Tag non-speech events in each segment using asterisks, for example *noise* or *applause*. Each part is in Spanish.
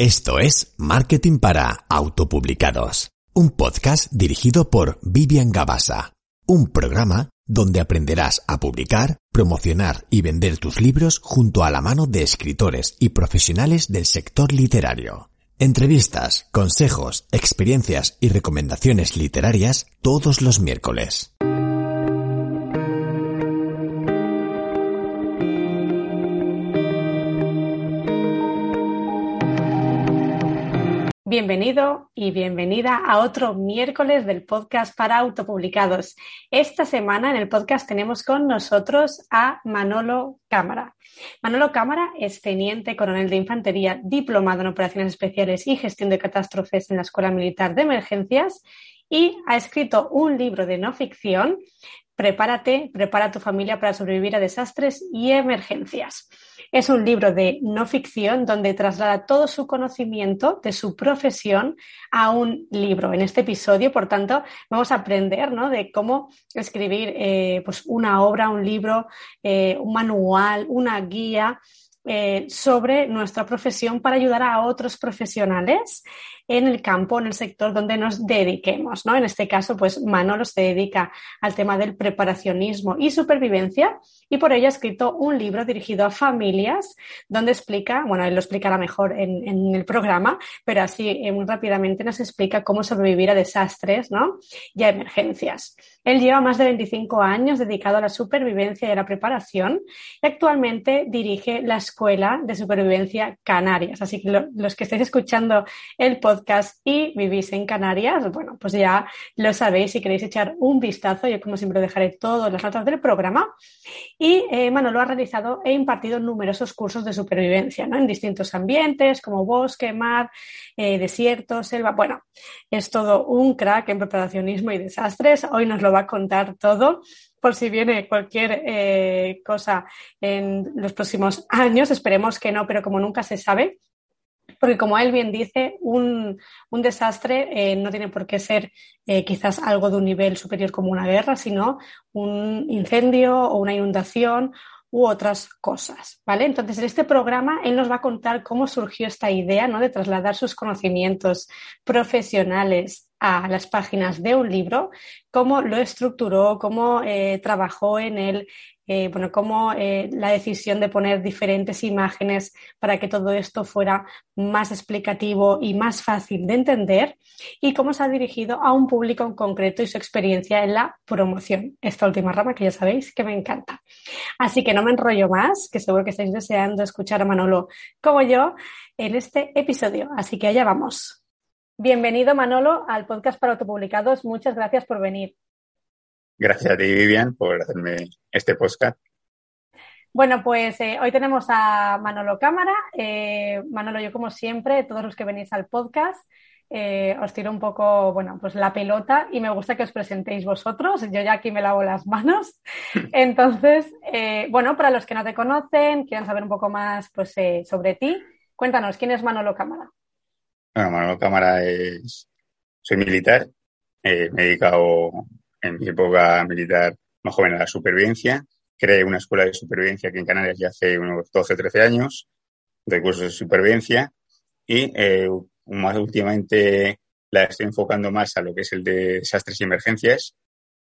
Esto es Marketing para Autopublicados, un podcast dirigido por Vivian Gabasa, un programa donde aprenderás a publicar, promocionar y vender tus libros junto a la mano de escritores y profesionales del sector literario. Entrevistas, consejos, experiencias y recomendaciones literarias todos los miércoles. Bienvenido y bienvenida a otro miércoles del podcast para autopublicados. Esta semana en el podcast tenemos con nosotros a Manolo Cámara. Manolo Cámara es teniente coronel de infantería, diplomado en operaciones especiales y gestión de catástrofes en la Escuela Militar de Emergencias y ha escrito un libro de no ficción Prepárate, prepara tu familia para sobrevivir a desastres y emergencias. Es un libro de no ficción donde traslada todo su conocimiento de su profesión a un libro. En este episodio, por tanto, vamos a aprender de cómo escribir eh, pues una obra, un libro, eh, un manual, una guía eh, sobre nuestra profesión para ayudar a otros profesionales en el campo, en el sector donde nos dediquemos. ¿no? En este caso, pues Manolo se dedica al tema del preparacionismo y supervivencia y por ello ha escrito un libro dirigido a familias donde explica, bueno, él lo explicará mejor en, el programa, pero así eh, muy rápidamente nos explica cómo sobrevivir a desastres ¿no? y a emergencias. Él lleva más de 25 años dedicado a la supervivencia y a la preparación y actualmente dirige la Escuela de Supervivencia Canarias. Así que los que estáis escuchando el podcast y vivís en Canarias, bueno, pues ya lo sabéis si queréis echar un vistazo. Yo, como siempre, dejaré todas las notas del programa. Y eh, Manolo ha realizado e impartido numerosos cursos de supervivencia ¿no? en distintos ambientes como bosque, mar, eh, desierto, selva. Bueno, es todo un crack en preparacionismo y desastres. Hoy nos lo va a contar todo por si viene cualquier eh, cosa en los próximos años. Esperemos que no, pero como nunca se sabe, porque como él bien dice, un, desastre eh, no tiene por qué ser eh, quizás algo de un nivel superior como una guerra, sino un incendio o una inundación u otras cosas, ¿vale? Entonces, en este programa él nos va a contar cómo surgió esta idea, ¿no? De trasladar sus conocimientos profesionales a las páginas de un libro, cómo lo estructuró, cómo eh, trabajó en él, eh, bueno, cómo eh, la decisión de poner diferentes imágenes para que todo esto fuera más explicativo y más fácil de entender y cómo se ha dirigido a un público en concreto y su experiencia en la promoción. Esta última rama que ya sabéis que me encanta. Así que no me enrollo más, que seguro que estáis deseando escuchar a Manolo como yo en este episodio. Así que allá vamos. Bienvenido Manolo al podcast para autopublicados. Muchas gracias por venir. Gracias a ti, Vivian, por hacerme este podcast. Bueno, pues eh, hoy tenemos a Manolo Cámara. Eh, Manolo, yo como siempre, todos los que venís al podcast, eh, os tiro un poco, bueno, pues la pelota y me gusta que os presentéis vosotros. Yo ya aquí me lavo las manos. *laughs* Entonces, bueno, para los que no te conocen, quieran saber un poco más pues, sobre ti, cuéntanos, ¿quién es Manolo Cámara? Bueno, Manolo Cámara es, soy militar, me he dedicado en mi época militar más joven a la supervivencia. Creé una escuela de supervivencia aquí en Canarias ya hace unos 12 o 13 años, de cursos de supervivencia, y eh, más últimamente la estoy enfocando más a lo que es el de desastres y emergencias,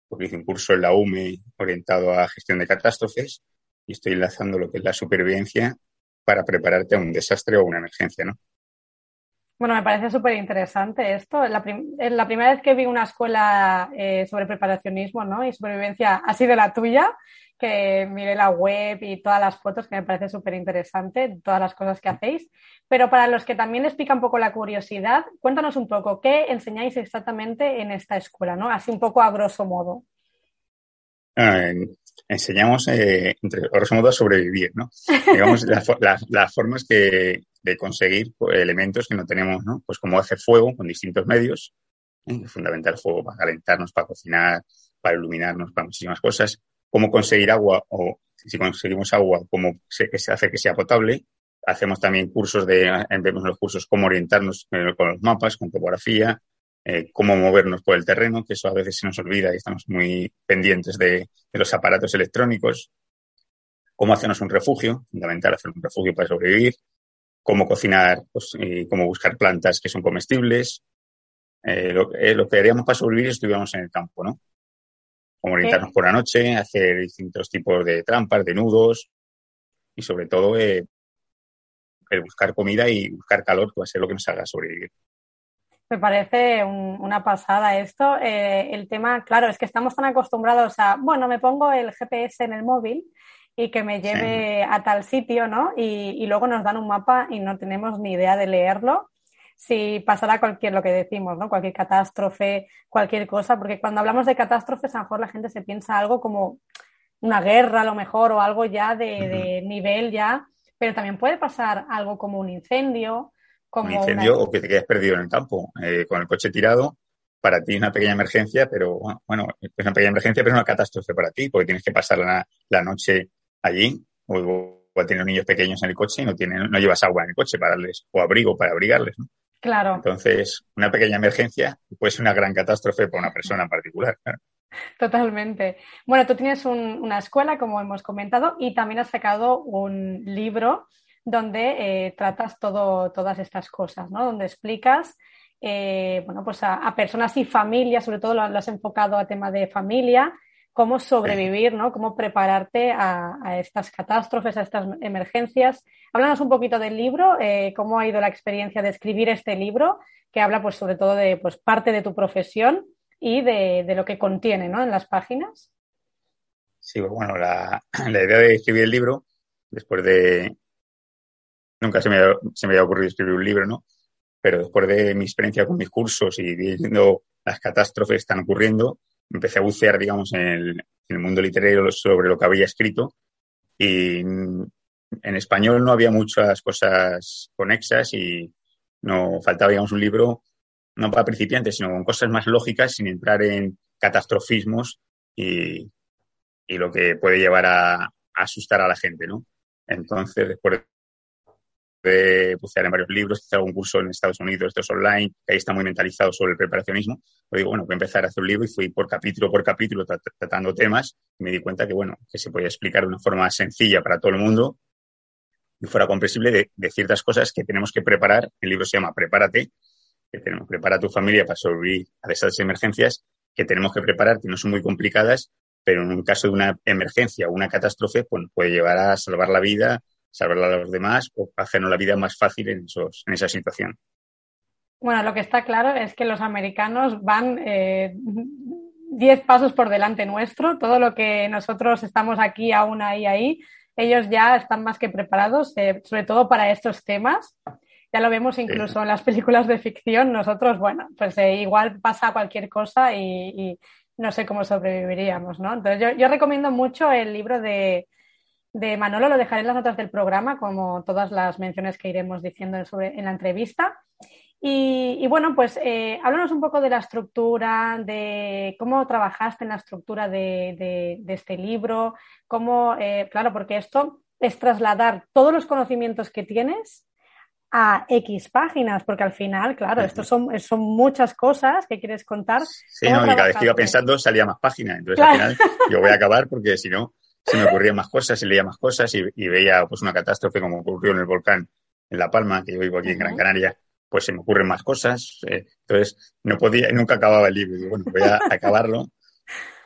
porque hice un curso en la UME orientado a gestión de catástrofes y estoy enlazando lo que es la supervivencia para prepararte a un desastre o una emergencia, ¿no? Bueno, me parece súper interesante esto. La, la, primera vez que vi una escuela eh, sobre preparacionismo ¿no? y supervivencia ha sido la tuya, que miré la web y todas las fotos, que me parece súper interesante, todas las cosas que hacéis. Pero para los que también les pica un poco la curiosidad, cuéntanos un poco qué enseñáis exactamente en esta escuela, ¿no? Así un poco a grosso modo. Ah, enseñamos, eh, entre grosso modo, a sobrevivir, ¿no? Digamos, las formas que, de conseguir pues, elementos que no tenemos, ¿no? Pues como hacer fuego con distintos medios, ¿eh? fundamental fuego para calentarnos, para cocinar, para iluminarnos, para muchísimas cosas, cómo conseguir agua o si conseguimos agua, cómo se, se hace que sea potable. Hacemos también cursos de, vemos los cursos cómo orientarnos eh, con los mapas, con topografía, eh, cómo movernos por el terreno, que eso a veces se nos olvida y estamos muy pendientes de los aparatos electrónicos, cómo hacernos un refugio, fundamental hacer un refugio para sobrevivir, cómo cocinar pues, y cómo buscar plantas que son comestibles. Eh, lo, eh, lo, que haríamos para sobrevivir estuviéramos en el campo, ¿no? Como orientarnos por la noche, hacer distintos tipos de trampas, de nudos y sobre todo eh, el buscar comida y buscar calor, que va a ser lo que nos haga sobrevivir. Me parece un, una pasada esto. Eh, el tema, claro, es que estamos tan acostumbrados a, bueno, me pongo el GPS en el móvil y que me lleve sí. a tal sitio, ¿no? Y, y, luego nos dan un mapa y no tenemos ni idea de leerlo. Si pasará cualquier, lo que decimos, ¿no? Cualquier catástrofe, cualquier cosa, porque cuando hablamos de catástrofes, a lo mejor la gente se piensa algo como una guerra, a lo mejor, o algo ya de, uh -huh. de nivel ya, pero también puede pasar algo como un incendio, como un incendio una... o que te quedes perdido en el campo eh, con el coche tirado. Para ti es una pequeña emergencia, pero bueno, es una pequeña emergencia, pero es una catástrofe para ti, porque tienes que pasar la, la noche allí o, o tener niños pequeños en el coche y no, tienen, no llevas agua en el coche para darles o abrigo para abrigarles. ¿no? Claro. Entonces, una pequeña emergencia puede ser una gran catástrofe para una persona en particular. Claro. Totalmente. Bueno, tú tienes un, una escuela, como hemos comentado, y también has sacado un libro donde eh, tratas todo, todas estas cosas, ¿no? Donde explicas eh, bueno, pues a, a, personas y familias, sobre todo lo, lo, has enfocado a tema de familia, cómo sobrevivir, ¿no? Cómo prepararte a, a estas catástrofes, a estas emergencias. Háblanos un poquito del libro, eh, cómo ha ido la experiencia de escribir este libro, que habla pues sobre todo de pues, parte de tu profesión y de, de lo que contiene, ¿no? En las páginas. Sí, pues, bueno, la, *clears throat* la idea de escribir el libro, después de, nunca se me, se me había ocurrido escribir un libro, ¿no? Pero después de mi experiencia con mis cursos y viendo las catástrofes que están ocurriendo, empecé a bucear, digamos, en el, mundo literario sobre lo que había escrito y en español no había muchas cosas conexas y no faltaba, digamos, un libro no para principiantes, sino con cosas más lógicas sin entrar en catastrofismos y, y lo que puede llevar a, a, asustar a la gente, ¿no? Entonces, después de bucear en varios libros, hice algún curso en Estados Unidos, estos online, que ahí está muy mentalizado sobre el preparacionismo. Pues digo, bueno, voy a empezar a hacer un libro y fui por capítulo por capítulo tratando temas y me di cuenta que, bueno, que se podía explicar de una forma sencilla para todo el mundo y fuera comprensible de, de ciertas cosas que tenemos que preparar. El libro se llama Prepárate, que tenemos, prepara a tu familia para sobrevivir a esas emergencias que tenemos que preparar, que no son muy complicadas, pero en un caso de una emergencia o una catástrofe, pues puede llevar a salvar la vida, salvar a los demás o hacernos la vida más fácil en, esos, en esa situación. Bueno, lo que está claro es que los americanos van eh, diez pasos por delante nuestro. Todo lo que nosotros estamos aquí aún ahí, ahí, ellos ya están más que preparados, eh, sobre todo para estos temas. Ya lo vemos incluso sí. en las películas de ficción. Nosotros, bueno, pues eh, igual pasa cualquier cosa y, y, no sé cómo sobreviviríamos, ¿no? Entonces yo, yo recomiendo mucho el libro de, de Manolo, lo dejaré en las notas del programa, como todas las menciones que iremos diciendo sobre, en la entrevista. Y, y bueno, pues eh, háblanos un poco de la estructura, de cómo trabajaste en la estructura de, de, de este libro, cómo, eh, claro, porque esto es trasladar todos los conocimientos que tienes a X páginas, porque al final, claro, esto son, son muchas cosas que quieres contar. Sí, no, y cada vez que iba pensando salía más páginas, entonces claro. al final yo voy a acabar porque si no se me ocurrían más cosas y leía más cosas y, y, veía pues una catástrofe como ocurrió en el volcán en La Palma, que yo vivo aquí en Gran Canaria, pues se me ocurren más cosas. Eh, entonces, no podía, nunca acababa el libro. Y bueno, voy a *laughs* acabarlo,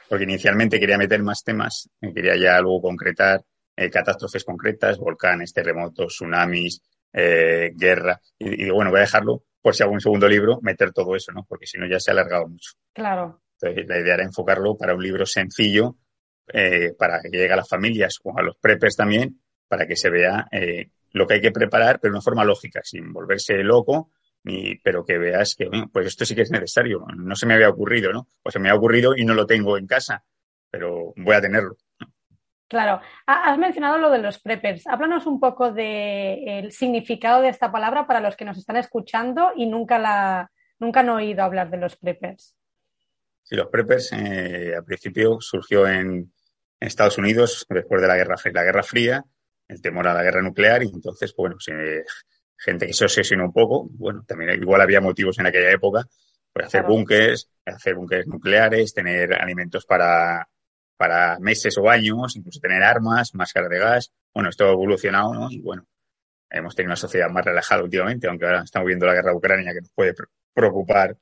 porque inicialmente quería meter más temas, quería ya luego concretar eh, catástrofes concretas, volcanes, terremotos, tsunamis, eh, guerra. Y, y, bueno, voy a dejarlo por si hago un segundo libro, meter todo eso, ¿no? Porque si no ya se ha alargado mucho. Claro. Entonces, la idea era enfocarlo para un libro sencillo, eh, para que llegue a las familias o a los preppers también, para que se vea eh, lo que hay que preparar, pero de una forma lógica, sin volverse loco, ni, pero que veas que, bueno, pues esto sí que es necesario. No se me había ocurrido, ¿no? O se me ha ocurrido y no lo tengo en casa, pero voy a tenerlo. Claro. Has mencionado lo de los preppers. Háblanos un poco del de significado de esta palabra para los que nos están escuchando y nunca, la, nunca han oído hablar de los preppers. Sí, los preppers eh, al principio surgió en, Estados Unidos después de la Guerra, la Guerra Fría, el temor a la guerra nuclear y entonces, bueno, se, gente que se obsesionó un poco, bueno, también igual había motivos en aquella época, pues hacer claro. búnkers, hacer búnkers nucleares, tener alimentos para, para meses o años, incluso tener armas, máscaras de gas. Bueno, esto ha evolucionado, ¿no? Y bueno, hemos tenido una sociedad más relajada últimamente, aunque ahora estamos viendo la guerra de Ucrania que nos puede preocupar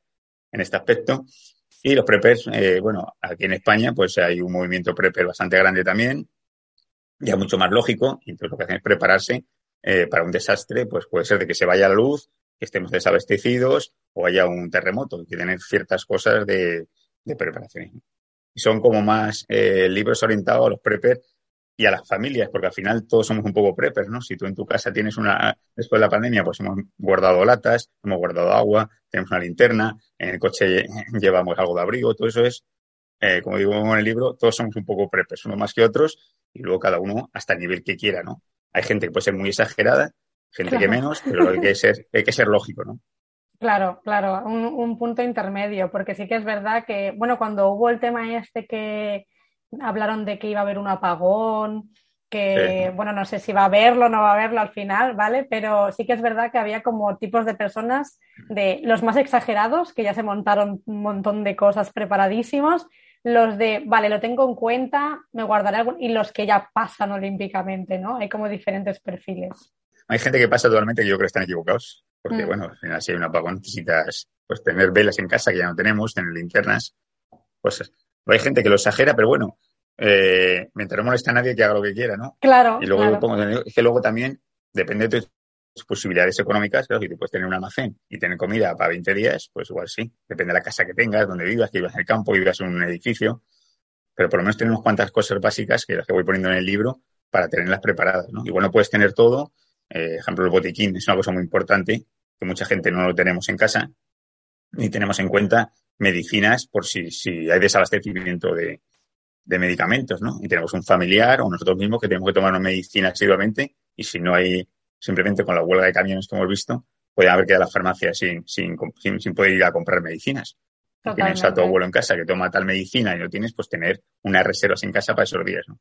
en este aspecto. Y los preppers, eh, bueno, aquí en España pues hay un movimiento prepper bastante grande también, ya mucho más lógico, entonces lo que hacen es prepararse eh, para un desastre, pues puede ser de que se vaya la luz, que estemos desabastecidos o haya un terremoto, que tener ciertas cosas de, de preparación. Y son como más eh, libros orientados a los preppers y a las familias, porque al final todos somos un poco preppers, ¿no? Si tú en tu casa tienes una, después de la pandemia, pues hemos guardado latas, hemos guardado agua, tenemos una linterna, en el coche *laughs* llevamos algo de abrigo, todo eso es, eh, como digo en el libro, todos somos un poco preppers, unos más que otros, y luego cada uno hasta el nivel que quiera, ¿no? Hay gente que puede ser muy exagerada, gente que menos, pero hay que ser, hay que ser lógico, ¿no? Claro, claro, un, un punto intermedio, porque sí que es verdad que, bueno, cuando hubo el tema este que hablaron de que iba a haber un apagón, que, bueno, no sé si va a haberlo o no va a haberlo al final, ¿vale? Pero sí que es verdad que había como tipos de personas de los más exagerados, que ya se montaron un montón de cosas preparadísimos, los de, vale, lo tengo en cuenta, me guardaré algo, y los que ya pasan olímpicamente, ¿no? Hay como diferentes perfiles. Hay gente que pasa totalmente que yo creo que están equivocados, porque, mm. bueno, al final si hay un apagón necesitas pues tener velas en casa que ya no tenemos, tener linternas, pues hay gente que lo exagera, pero bueno, eh, mientras no molesta a nadie que haga lo que quiera, ¿no? Claro. Y luego es que luego también depende de tus posibilidades económicas, claro, si tú puedes tener un almacén y tener comida para 20 días, pues igual sí. Depende de la casa que tengas, donde vivas, que vivas en el campo, vivas en un edificio. Pero por lo menos tenemos cuantas cosas básicas que las que voy poniendo en el libro para tenerlas preparadas, ¿no? Igual no puedes tener todo. Eh, ejemplo, el botiquín es una cosa muy importante que mucha gente no lo tenemos en casa ni tenemos en cuenta medicinas por si, si hay desabastecimiento de, de medicamentos, ¿no? Y tenemos un familiar o nosotros mismos que tenemos que tomar una medicina asiduamente y si no hay, simplemente con la huelga de camiones que hemos visto, puede haber quedado la farmacia sin, sin, sin, poder ir a comprar medicinas. Tienes a tu abuelo en casa que toma tal medicina y no tienes, pues tener unas reservas en casa para esos días, ¿no?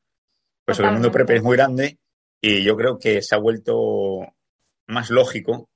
Pues el mundo prepper es muy grande y yo creo que se ha vuelto más lógico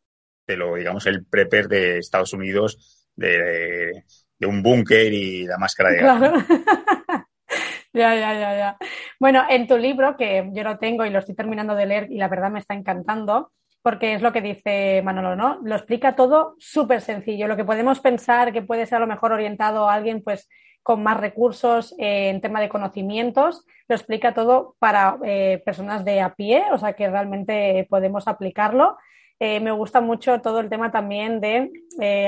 de lo, digamos, el prepper de Estados Unidos, de, un búnker y la máscara de claro. *laughs* ya, ya, ya, ya. Bueno, en tu libro, que yo lo tengo y lo estoy terminando de leer y la verdad me está encantando, porque es lo que dice Manolo, ¿no? Lo explica todo súper sencillo. Lo que podemos pensar que puede ser a lo mejor orientado a alguien, pues con más recursos eh, en tema de conocimientos, lo explica todo para eh, personas de a pie, o sea que realmente podemos aplicarlo. Eh, me gusta mucho todo el tema también de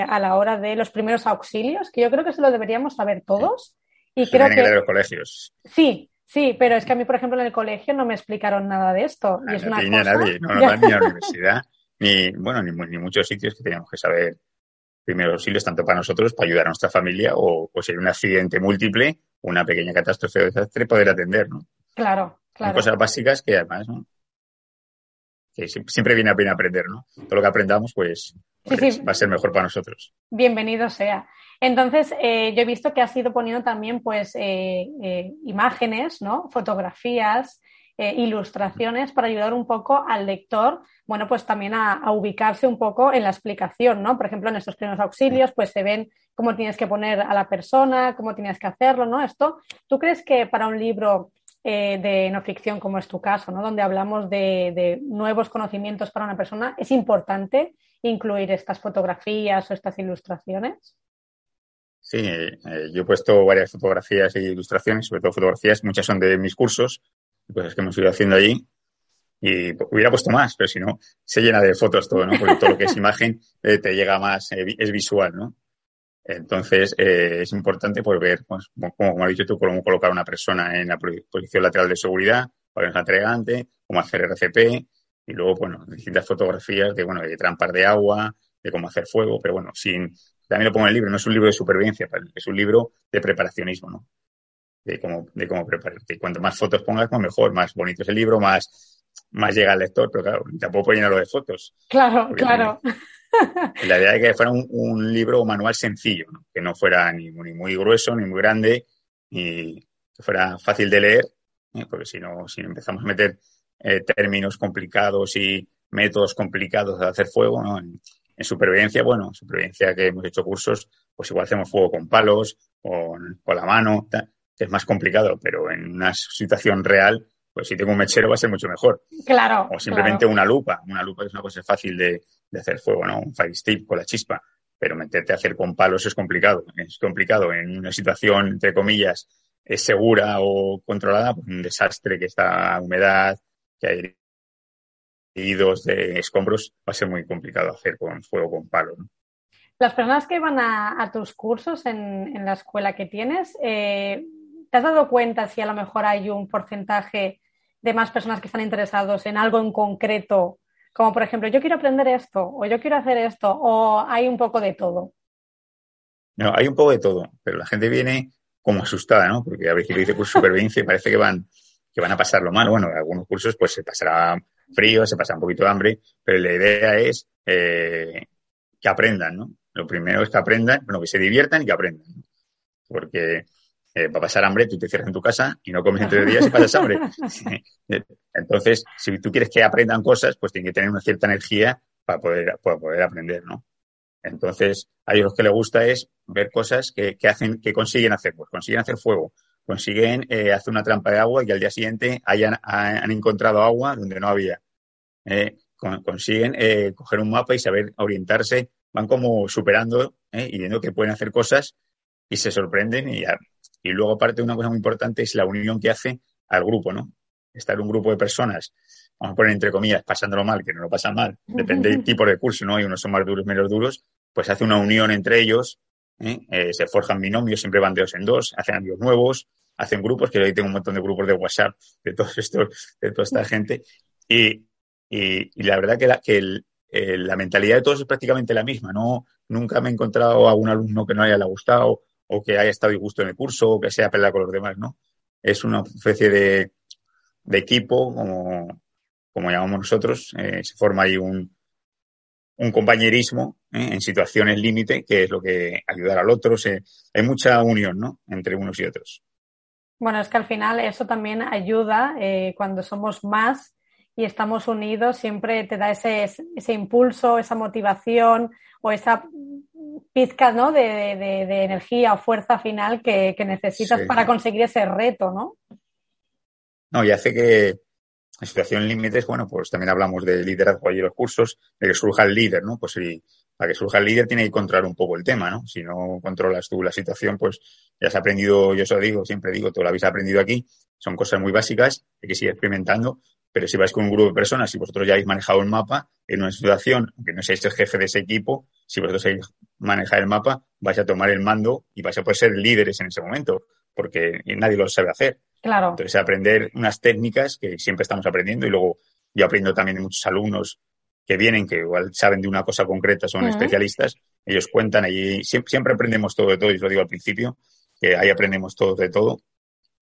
a la hora de los primeros auxilios, que yo creo que se lo deberíamos saber todos. Y creo que... los colegios. Sí, sí, pero es que a mí, por ejemplo, en el colegio no me explicaron nada de esto. y ah, es no una cosa... nadie, no, no ni a la universidad, ni, bueno, ni, ni, muchos sitios que teníamos que saber primeros auxilios, tanto para nosotros, para ayudar a nuestra familia, o, o si hay un accidente múltiple, una pequeña catástrofe o desastre, poder atender, ¿no? Claro, claro. Son cosas básicas que además, ¿no? Que siempre viene a pena aprender, ¿no? Todo lo que aprendamos, pues, pues va a ser mejor para nosotros. Bienvenido sea. Entonces, eh, yo he visto que has ido poniendo también pues, eh, eh, imágenes, ¿no? fotografías, ilustraciones para ayudar un poco al lector, bueno, pues también a, ubicarse un poco en la explicación, ¿no? Por ejemplo, en estos primeros auxilios, pues se ven cómo tienes que poner a la persona, cómo tienes que hacerlo, ¿no? Esto, ¿tú crees que para un libro de no ficción, como es tu caso, ¿no? donde hablamos de, de, nuevos conocimientos para una persona, es importante incluir estas fotografías o estas ilustraciones? Sí, eh, yo he puesto varias fotografías e ilustraciones, sobre todo fotografías, muchas son de mis cursos, cosas que hemos ido haciendo allí. Y hubiera puesto más, pero si no, se llena de fotos todo, ¿no? Porque todo lo que es imagen eh, te llega más, eh, es visual, ¿no? Entonces, es importante pues, ver, pues, como, has dicho tú, cómo colocar a una persona en la posición lateral de seguridad, cuál es la entregante, cómo hacer RCP, y luego, bueno, distintas fotografías de, bueno, de trampas de agua, de cómo hacer fuego, pero bueno, sin, también lo pongo en el libro, no es un libro de supervivencia, es un libro de preparacionismo, ¿no? De cómo, de cómo prepararte. Cuanto más fotos pongas, pues mejor, más bonito es el libro, más, más llega al lector, pero claro, tampoco puedo llenarlo de fotos. Claro, claro. La idea es que fuera un, libro o manual sencillo, ¿no? que no fuera ni, ni, muy grueso, ni muy grande, y que fuera fácil de leer, ¿eh? porque si no, si empezamos a meter eh, términos complicados y métodos complicados de hacer fuego, ¿no? En supervivencia, bueno, en supervivencia que hemos hecho cursos, pues igual hacemos fuego con palos, con, con la mano, que es más complicado, pero en una situación real, pues si tengo un mechero va a ser mucho mejor. Claro. O simplemente una lupa. Una lupa es una cosa fácil de, hacer fuego, ¿no? Un fire stick con la chispa. Pero meterte a hacer con palos es complicado. Es complicado. En una situación, entre comillas, es segura o controlada, pues un desastre que está humedad, que hay heridos de escombros, va a ser muy complicado hacer con fuego con palo. ¿no? Las personas que van a, tus cursos en, la escuela que tienes, eh, ¿te has dado cuenta si a lo mejor hay un porcentaje de más personas que están interesados en algo en concreto, como por ejemplo, yo quiero aprender esto, o yo quiero hacer esto, o hay un poco de todo? No, hay un poco de todo, pero la gente viene como asustada, ¿no? Porque a veces lo dice curso supervivencia y parece que van, que van a pasarlo mal. Bueno, en algunos cursos pues se pasará frío, se pasa un poquito de hambre, pero la idea es eh, que aprendan, ¿no? Lo primero es que aprendan, bueno, que se diviertan y que aprendan. Porque eh, va a pasar hambre, tú te cierras en tu casa y no comes en tres días y pasas hambre. *laughs* Entonces, si tú quieres que aprendan cosas, pues tienen que tener una cierta energía para poder, para poder aprender, ¿no? Entonces, a ellos lo que les gusta es ver cosas que, hacen, que consiguen hacer, pues consiguen hacer fuego, consiguen eh, hacer una trampa de agua y al día siguiente hayan, han encontrado agua donde no había. Eh, consiguen coger un mapa y saber orientarse, van como superando y viendo que pueden hacer cosas y se sorprenden y, y luego, aparte, una cosa muy importante es la unión que hace al grupo, ¿no? Estar un grupo de personas, vamos a poner entre comillas, pasándolo mal, que no lo pasan mal, depende del tipo de curso, ¿no? Y unos son más duros, menos duros, pues hace una unión entre ellos, ¿eh? Eh, se forjan binomios, siempre van de dos en dos, hacen amigos nuevos, hacen grupos, que hoy tengo un montón de grupos de WhatsApp de todos *laughs* estos, de toda esta gente, y, y, la verdad que, la, que la mentalidad de todos es prácticamente la misma, ¿no? Nunca me he encontrado a un alumno que no haya le gustado o que haya estado disgusto en el curso o que sea pelea con los demás, ¿no? Es una especie de, equipo, como, como llamamos nosotros, eh, se forma ahí un, un compañerismo ¿eh? en situaciones límite, que es lo que ayudar al otro. Se, hay mucha unión ¿no? entre unos y otros. Bueno, es que al final eso también ayuda eh, cuando somos más y estamos unidos, siempre te da ese, ese impulso, esa motivación o esa pizca ¿no? de, energía o fuerza final que, necesitas para conseguir ese reto, ¿no? No, y hace que en situación límites, bueno, pues también hablamos de liderazgo ahí en los cursos, de que surja el líder, ¿no? Pues si para que surja el líder tiene que controlar un poco el tema, ¿no? Si no controlas tú la situación, pues ya has aprendido, yo eso digo, siempre digo, tú lo habéis aprendido aquí, son cosas muy básicas, hay que seguir experimentando, pero si vais con un grupo de personas y vosotros ya habéis manejado el mapa en una situación, aunque no seáis el jefe de ese equipo, si vosotros manejar el mapa, vais a tomar el mando y vais a poder ser líderes en ese momento, porque nadie lo sabe hacer. Claro. Entonces, aprender unas técnicas que siempre estamos aprendiendo y luego yo aprendo también de muchos alumnos que vienen, que igual saben de una cosa concreta, son especialistas, ellos cuentan allí, siempre, siempre, aprendemos todo de todo, y os lo digo al principio, que ahí aprendemos todo de todo,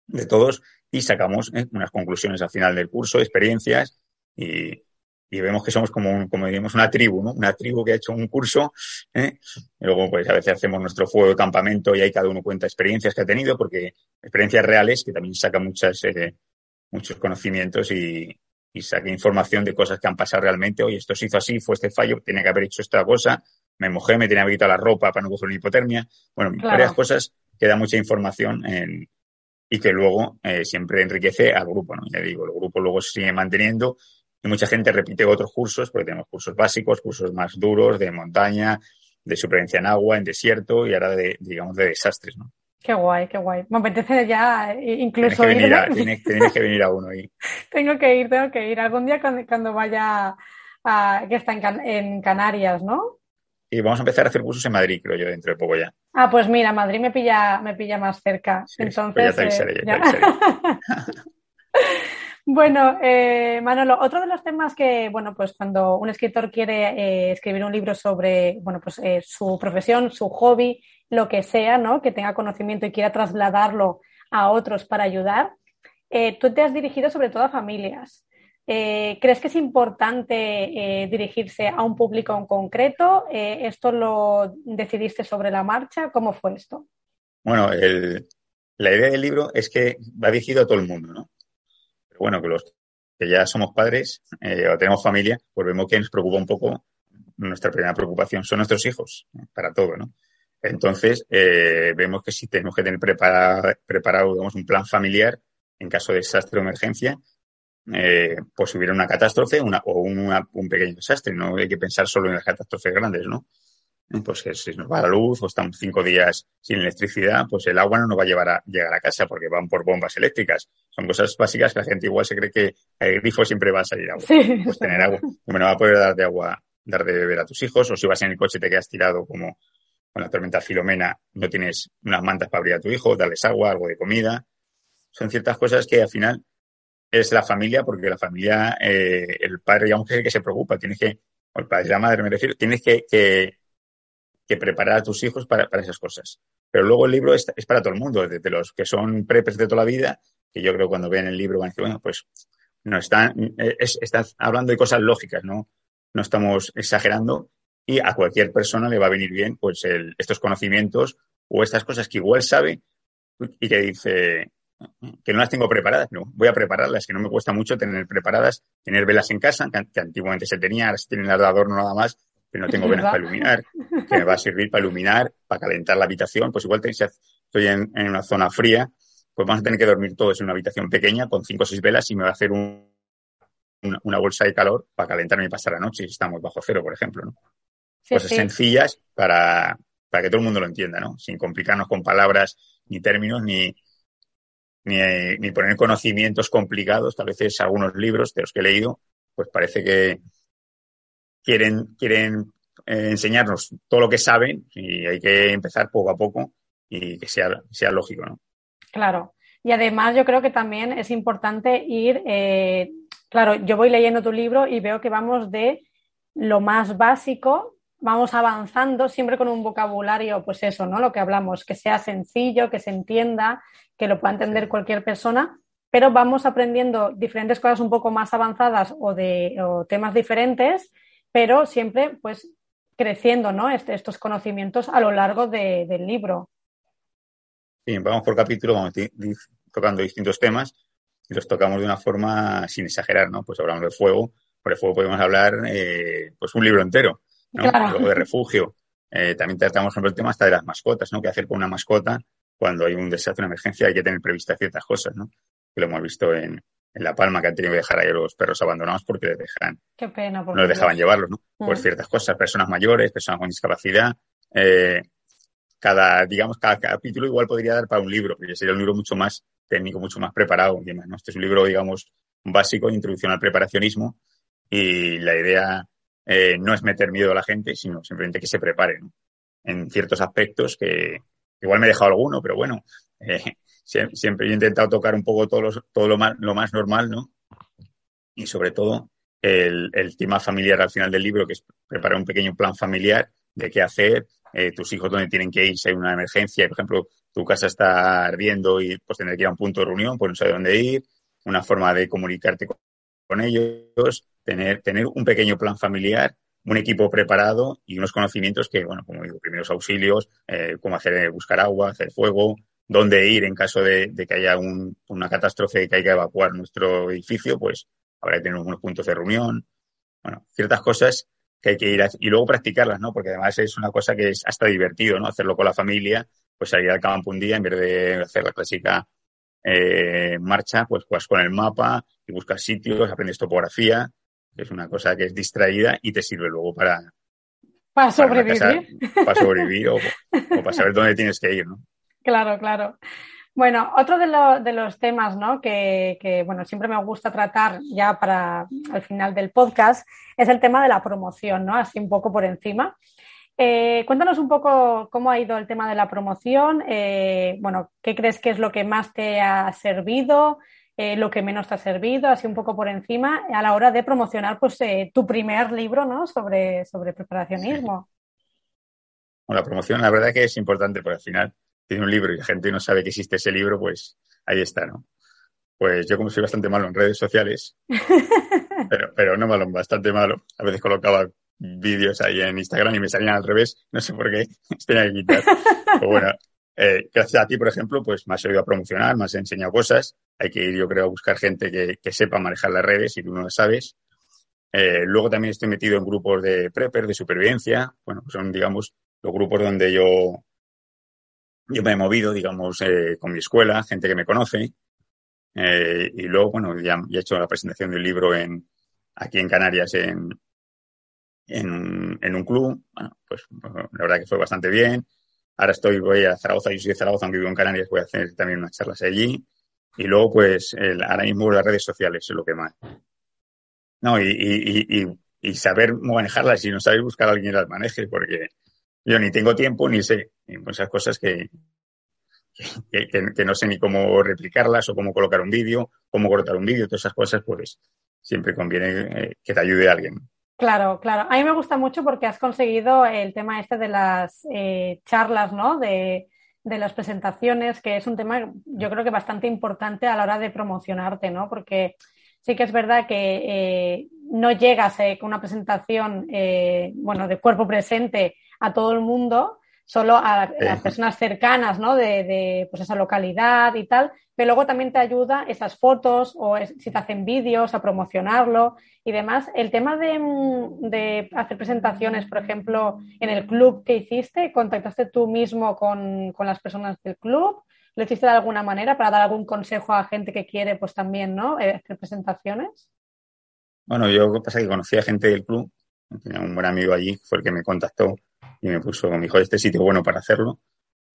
de todos, y sacamos ¿eh? unas conclusiones al final del curso, experiencias, y, y vemos que somos como, un, como diríamos, una tribu, ¿no? Una tribu que ha hecho un curso, ¿eh? y luego pues a veces hacemos nuestro fuego de campamento y ahí cada uno cuenta experiencias que ha tenido, porque experiencias reales que también sacan muchas, eh, muchos conocimientos y, y saca información de cosas que han pasado realmente. Oye, esto se hizo así, fue este fallo, tenía que haber hecho esta cosa, me mojé, me tenía que quitar la ropa para no coger una hipotermia. Bueno, varias cosas que dan mucha información en, y que luego eh, siempre enriquece al grupo, ¿no? Ya digo, el grupo luego se sigue manteniendo y mucha gente repite otros cursos, porque tenemos cursos básicos, cursos más duros de montaña, de supervivencia en agua, en desierto y ahora de, digamos, de desastres, ¿no? Qué guay, qué guay. Me apetece ya eh, incluso tienes que venir, a, tienes, que venir a uno y... *laughs* tengo que ir, tengo que ir. Algún día cuando, vaya a, que está en, en, Canarias, ¿no? Y vamos a empezar a hacer cursos en Madrid, creo yo, dentro de poco ya. Ah, pues mira, Madrid me pilla, me pilla más cerca. Entonces, pues ya te avisaré, ya. *laughs* *laughs* Bueno, eh, Manolo, otro de los temas que, bueno, pues cuando un escritor quiere eh, escribir un libro sobre, bueno, pues eh, su profesión, su hobby, lo que sea, ¿no? Que tenga conocimiento y quiera trasladarlo a otros para ayudar, tú te has dirigido sobre todo a familias. ¿Crees que es importante dirigirse a un público en concreto? ¿Esto lo decidiste sobre la marcha? ¿Cómo fue esto? Bueno, la idea del libro es que va dirigido a todo el mundo, ¿no? Bueno, que los que ya somos padres eh, o tenemos familia, pues vemos que nos preocupa un poco, nuestra primera preocupación son nuestros hijos, ¿eh? para todo, ¿no? Entonces, eh, vemos que si tenemos que tener preparado, preparado un plan familiar en caso de desastre o emergencia, eh, pues hubiera una catástrofe una, o un pequeño desastre. No hay que pensar solo en las catástrofes grandes, ¿no? Pues que si nos va la luz o estamos cinco días sin electricidad, pues el agua no nos va a llevar a llegar a casa porque van por bombas eléctricas. Son cosas básicas que la gente igual se cree que el grifo siempre va a salir agua. Pues tener agua. Como no va a poder dar de agua, dar de beber a tus hijos, o si vas en el coche y te quedas tirado como con la tormenta Filomena, no tienes unas mantas para abrir a tu hijo, darles agua, algo de comida. Son ciertas cosas que al final es la familia, porque la familia, eh, el padre, digamos, es el que se preocupa, tienes que, o el padre y la madre me refiero, tienes que, que, preparar a tus hijos para, esas cosas. Pero luego el libro es, es, para todo el mundo, desde los que son prepes de toda la vida, que yo creo que cuando ven el libro van a decir, bueno, pues no están, es, estás hablando de cosas lógicas, ¿no? No estamos exagerando y a cualquier persona le va a venir bien, pues, estos conocimientos o estas cosas que igual sabe y que dice, que no las tengo preparadas, no, voy a prepararlas, que no me cuesta mucho tener preparadas, tener velas en casa, que, antiguamente se tenía, ahora se tienen las de adorno nada más, pero no *laughs* tengo velas para iluminar, que me va a servir para iluminar, para calentar la habitación, pues igual si estoy en, una zona fría, pues vamos a tener que dormir todos en una habitación pequeña con cinco o seis velas y me va a hacer un, una, bolsa de calor para calentarme y pasar la noche si estamos bajo cero, por ejemplo, ¿no? Cosas sencillas para, para que todo el mundo lo entienda, ¿no? Sin complicarnos con palabras, ni términos, ni, ni, poner conocimientos complicados, tal vez algunos libros de los que he leído, pues parece que quieren, quieren eh, enseñarnos todo lo que saben y hay que empezar poco a poco y que sea, sea lógico, ¿no? Claro. Y además yo creo que también es importante ir, eh, claro, yo voy leyendo tu libro y veo que vamos de lo más básico vamos avanzando siempre con un vocabulario, pues eso, ¿no? Lo que hablamos, que sea sencillo, que se entienda, que lo pueda entender cualquier persona, pero vamos aprendiendo diferentes cosas un poco más avanzadas o de temas diferentes, pero siempre pues creciendo, ¿no? Este, estos conocimientos a lo largo del libro. Sí, vamos por capítulo, vamos tocando distintos temas y los tocamos de una forma sin exagerar, ¿no? Pues hablamos de fuego, por el fuego podemos hablar eh, pues un libro entero ¿no? de refugio. Eh, también tratamos sobre el tema hasta de las mascotas, ¿no? ¿Qué hacer con una mascota cuando hay un desastre, una emergencia? Hay que tener previstas ciertas cosas, ¿no? Que lo hemos visto en, en La Palma, que han tenido que dejar ahí a los perros abandonados porque les dejan. Qué pena. No les dejaban llevarlos, ¿no? Por mm. ciertas cosas, personas mayores, personas con discapacidad. Eh, cada, digamos, cada capítulo igual podría dar para un libro, porque sería un libro mucho más técnico, mucho más preparado. ¿no? Este es un libro, digamos, básico de introducción al preparacionismo y la idea eh, no es meter miedo a la gente, sino simplemente que se prepare en ciertos aspectos que igual me he dejado alguno, pero bueno, eh, siempre he intentado tocar un poco todo, todo lo, más, lo más normal, ¿no? Y sobre todo el, tema familiar al final del libro, que es preparar un pequeño plan familiar de qué hacer, eh, tus hijos dónde tienen que ir si hay una emergencia, por ejemplo, tu casa está ardiendo y pues tener que ir a un punto de reunión, pues no sabes dónde ir, una forma de comunicarte con ellos, tener, tener un pequeño plan familiar, un equipo preparado y unos conocimientos que, bueno, como digo, primeros auxilios, eh, cómo hacer, eh, buscar agua, hacer fuego, dónde ir en caso de, que haya una catástrofe que hay que evacuar nuestro edificio, pues habrá que tener unos puntos de reunión. Bueno, ciertas cosas que hay que ir a, y luego practicarlas, ¿no? Porque además es una cosa que es hasta divertido, ¿no? Hacerlo con la familia, pues salir al campo un día en vez de hacer la clásica eh, marcha, pues vas con el mapa y buscas sitios, aprendes topografía, que es una cosa que es distraída y te sirve luego para... Para sobrevivir. Para, sobrevivir o, para saber dónde tienes que ir, ¿no? Claro, claro. Bueno, otro de, de los temas ¿no? que, que, bueno, siempre me gusta tratar ya para el final del podcast es el tema de la promoción, ¿no? Así un poco por encima. Eh, cuéntanos un poco cómo ha ido el tema de la promoción. Eh, bueno, ¿qué crees que es lo que más te ha servido? Eh, lo que menos te ha servido, así un poco por encima, a la hora de promocionar pues, tu primer libro ¿no? sobre, sobre preparacionismo. Bueno, la promoción, la verdad que es importante, porque al final tiene un libro y la gente no sabe que existe ese libro, pues ahí está, ¿no? Pues yo como soy bastante malo en redes sociales, *laughs* pero, pero no malo, bastante malo, a veces colocaba vídeos ahí en Instagram y me salían al revés, no sé por qué, *laughs* tenía que quitar. Pero bueno, eh, gracias a ti, por ejemplo, pues me has ayudado a promocionar, me has enseñado cosas. Hay que ir, yo creo, a buscar gente que, sepa manejar las redes y tú no lo sabes. Eh, luego también estoy metido en grupos de prepper, de supervivencia. Bueno, pues son, digamos, los grupos donde yo, yo me he movido, digamos, eh, con mi escuela, gente que me conoce. Eh, y luego, bueno, ya, he hecho la presentación del libro en, aquí en Canarias en, en, un club. Bueno, pues la verdad que fue bastante bien. Ahora estoy, voy a Zaragoza, yo soy de Zaragoza, aunque vivo en Canarias, voy a hacer también unas charlas allí. Y luego, pues, ahora mismo las redes sociales es lo que más. No, y, y saber manejarlas y no saber buscar a alguien que las maneje, porque yo ni tengo tiempo ni sé. Muchas cosas que, que, no sé ni cómo replicarlas o cómo colocar un vídeo, cómo cortar un vídeo, todas esas cosas, pues siempre conviene eh, que te ayude alguien. Claro, claro. A mí me gusta mucho porque has conseguido el tema este de las eh, charlas, ¿no? De, de, las presentaciones, que es un tema yo creo que bastante importante a la hora de promocionarte, ¿no? Porque sí que es verdad que eh, no llegas con una presentación, bueno, de cuerpo presente a todo el mundo, solo a, las personas cercanas, ¿no? De, de, pues esa localidad y tal, pero luego también te ayuda esas fotos o si te hacen vídeos a promocionarlo y demás. El tema de, mm, de, hacer presentaciones, por ejemplo, en el club que hiciste, ¿contactaste tú mismo con, con, las personas del club? ¿Lo hiciste de alguna manera para dar algún consejo a gente que quiere, pues también, ¿no? Eh, hacer presentaciones. Bueno, yo pasa que conocí a gente del club, tenía un buen amigo allí, fue el que me contactó y me puso, me dijo, este sitio bueno para hacerlo.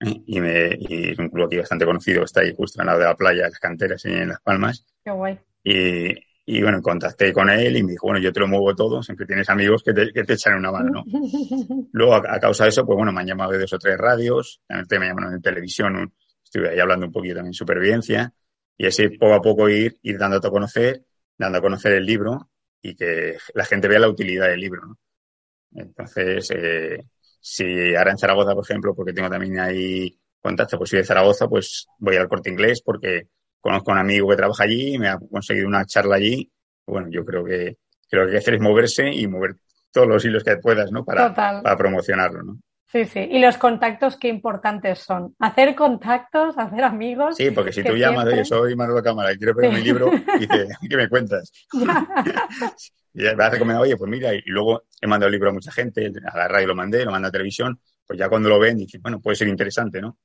Y, me, y es un club aquí bastante conocido, está ahí justo al lado de la playa, las canteras en Las Palmas. Qué guay. Y, y bueno, contacté con él y me dijo, bueno, yo te lo muevo todo, siempre tienes amigos que te, que te echan una mano, ¿no? *laughs* Luego, a, causa de eso, pues bueno, me han llamado de dos o tres radios, también me llamaron en televisión, estuve ahí hablando un poquito también de supervivencia, y así poco a poco ir, ir dando a conocer, dando a conocer el libro y que la gente vea la utilidad del libro, ¿no? Entonces, eh, si ahora en Zaragoza, por ejemplo, porque tengo también ahí contacto, pues de Zaragoza, pues voy al corte inglés porque conozco a un amigo que trabaja allí, me ha conseguido una charla allí. Bueno, yo creo que, creo que hay que hacer es moverse y mover todos los hilos que puedas, ¿no? Para, para promocionarlo, ¿no? Sí, sí. Y los contactos, qué importantes son. Hacer contactos, *laughs* hacer amigos. Sí, porque si tú llamas, oye, soy Manuel Cámara y quiero ver mi libro, *laughs* dice, ¿qué me cuentas? *laughs* Y me ha recomendado, oye, pues mira, y luego he mandado el libro a mucha gente, a la radio lo mandé, lo mandé a televisión, pues ya cuando lo ven, dicen, bueno, puede ser interesante, ¿no?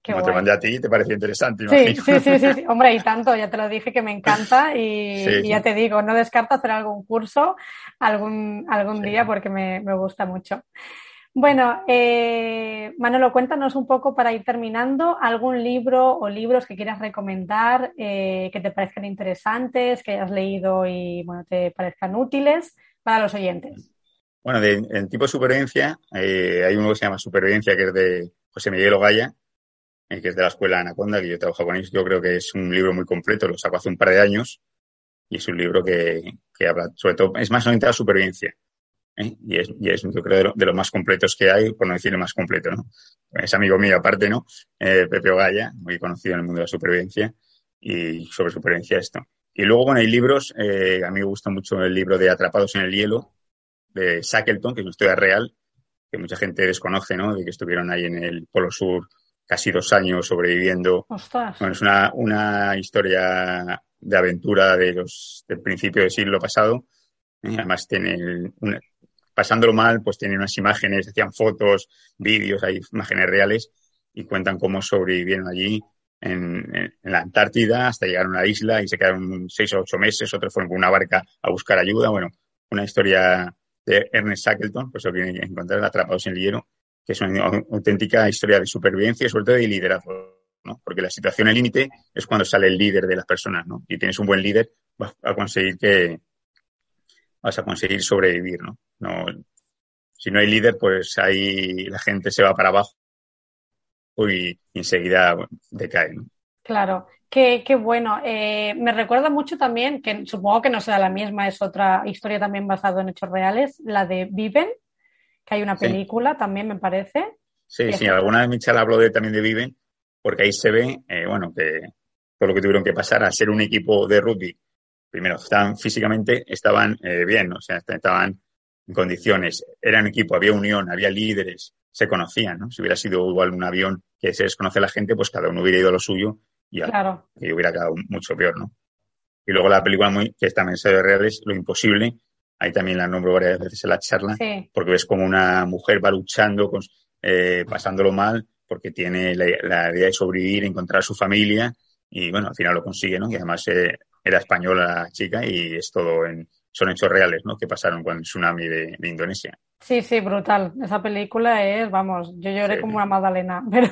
Como te mandé a ti, te pareció interesante. Sí, sí, sí, sí, hombre, y tanto, ya te lo dije que me encanta y, ya te digo, no descarto hacer algún curso algún, algún día porque me, me gusta mucho. Bueno, eh, Manolo, cuéntanos un poco para ir terminando algún libro o libros que quieras recomendar eh, que te parezcan interesantes, que hayas leído y bueno, te parezcan útiles para los oyentes. Bueno, de, en tipo supervivencia, eh, hay uno que se llama Supervivencia, que es de José Miguel Ogaya, eh, que es de la escuela Anaconda, que yo trabajo con ellos. Yo creo que es un libro muy completo, lo saco hace un par de años, y es un libro que, que habla, sobre todo, es más orientado a supervivencia. ¿Eh? y, es, y es, yo creo, de, los más completos que hay, por no decir el más completo, ¿no? Es amigo mío aparte, ¿no? Eh, Pepe Ogaya, muy conocido en el mundo de la supervivencia, y sobre supervivencia esto. Y luego, bueno, hay libros, eh, a mí me gusta mucho el libro de Atrapados en el hielo, de Shackleton, que es una historia real, que mucha gente desconoce, ¿no? De que estuvieron ahí en el Polo Sur casi dos años sobreviviendo. Bueno, es una, una historia de aventura de los, del principio del siglo pasado. Además tiene una, pasándolo mal, pues tienen unas imágenes, hacían fotos, vídeos, hay imágenes reales y cuentan cómo sobrevivieron allí en, la Antártida hasta llegar a una isla y se quedaron seis o ocho meses, otros fueron con una barca a buscar ayuda. Bueno, una historia de Ernest Shackleton, pues lo que encontrar atrapados en el hielo, que es una auténtica historia de supervivencia y sobre todo de liderazgo, ¿no? Porque la situación al límite es cuando sale el líder de las personas, ¿no? Y tienes un buen líder, vas a conseguir que, vas a conseguir sobrevivir, ¿no? no si no hay líder, pues ahí la gente se va para abajo y enseguida decae, ¿no? Claro, qué, qué bueno. Eh, me recuerda mucho también, que supongo que no será la misma, es otra historia también basada en hechos reales, la de Viven, que hay una película también, me parece. Sí, sí, alguna vez Michelle habló de, también de Viven, porque ahí se ve, eh, bueno, que todo lo que tuvieron que pasar a ser un equipo de rugby primero, estaban físicamente, estaban eh, bien, o sea, estaban en condiciones, eran equipo, había unión, había líderes, se conocían, ¿no? Si hubiera sido igual un avión que se desconoce a la gente, pues cada uno hubiera ido a lo suyo y, claro. hubiera quedado mucho peor, ¿no? Y luego la película, muy, que también se ve real, es Lo Imposible. Ahí también la nombro varias veces en la charla, porque ves como una mujer va luchando, con, eh, pasándolo mal, porque tiene la, la, idea de sobrevivir, encontrar a su familia y bueno, al final lo consigue, ¿no? Y además eh, era española la chica y es todo en, son hechos reales, ¿no? Que pasaron con el tsunami de, Indonesia. Sí, sí, brutal. Esa película es, vamos, yo lloré como una magdalena, *laughs* pero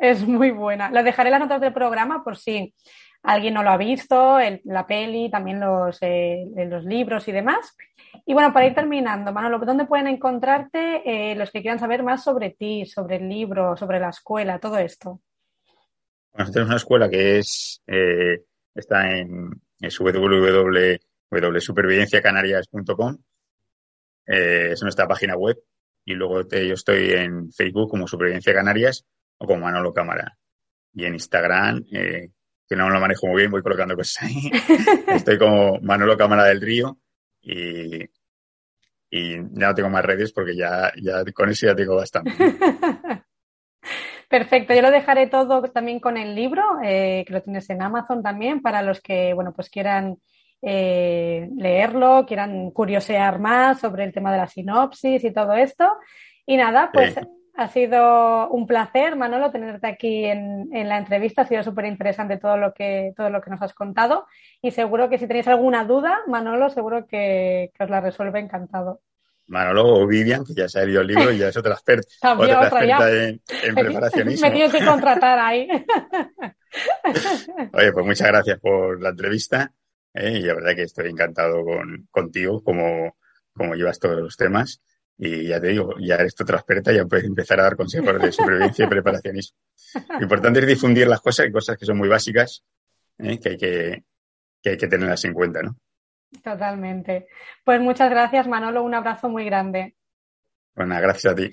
es, muy buena. La dejaré las notas del programa por si alguien no lo ha visto, la peli, también los, eh, los libros y demás. Y bueno, para ir terminando, Manolo, ¿dónde pueden encontrarte eh, los que quieran saber más sobre ti, sobre el libro, sobre la escuela, todo esto? Bueno, tenemos una escuela que es eh, está en, es www.supervivenciacanarias.com. Eh, es nuestra página web. Y luego yo estoy en Facebook como Supervivencia Canarias o como Manolo Cámara. Y en Instagram, eh, que no lo manejo muy bien, voy colocando cosas ahí. *laughs* estoy como Manolo Cámara del Río y, y ya no tengo más redes porque ya, ya con eso ya tengo bastante. *laughs* Perfecto, yo lo dejaré todo también con el libro, eh, que lo tienes en Amazon también, para los que, bueno, pues quieran eh, leerlo, quieran curiosear más sobre el tema de la sinopsis y todo esto. Y nada, pues ha sido un placer, Manolo, tenerte aquí en, la entrevista. Ha sido súper interesante todo lo que todo lo que nos has contado. Y seguro que si tenéis alguna duda, Manolo, seguro que os la resuelve encantado. Manolo o Vivian, que ya se ha leído el libro y ya es otra experta, *laughs* otra en, preparacionismo. Me tienes que contratar ahí. *laughs* Oye, pues muchas gracias por la entrevista ¿eh? y la verdad que estoy encantado con, contigo, como, como llevas todos los temas. Y ya te digo, ya eres otra experta, ya puedes empezar a dar consejos de supervivencia y preparacionismo. Lo importante es difundir las cosas, cosas que son muy básicas, ¿eh? que, hay que, que hay que tenerlas en cuenta, ¿no? Totalmente. Pues muchas gracias, Manolo. Un abrazo muy grande. Bueno, gracias a ti.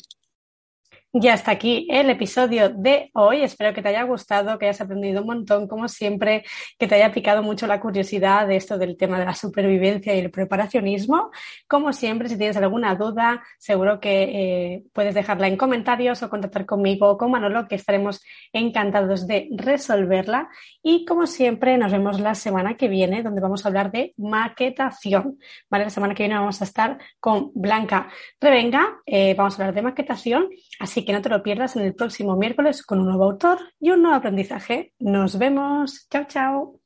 Y hasta aquí el episodio de hoy. Espero que te haya gustado, que hayas aprendido un montón, como siempre, que te haya picado mucho la curiosidad de esto del tema de la supervivencia y el preparacionismo. Como siempre, si tienes alguna duda, seguro que eh, puedes dejarla en comentarios o contactar conmigo o con Manolo, que estaremos encantados de resolverla. Y como siempre, nos vemos la semana que viene, donde vamos a hablar de maquetación. ¿Vale? La semana que viene vamos a estar con Blanca Revenga, eh, vamos a hablar de maquetación. Que no te lo pierdas en el próximo miércoles con un nuevo autor y un nuevo aprendizaje. Nos vemos. Chao, chao.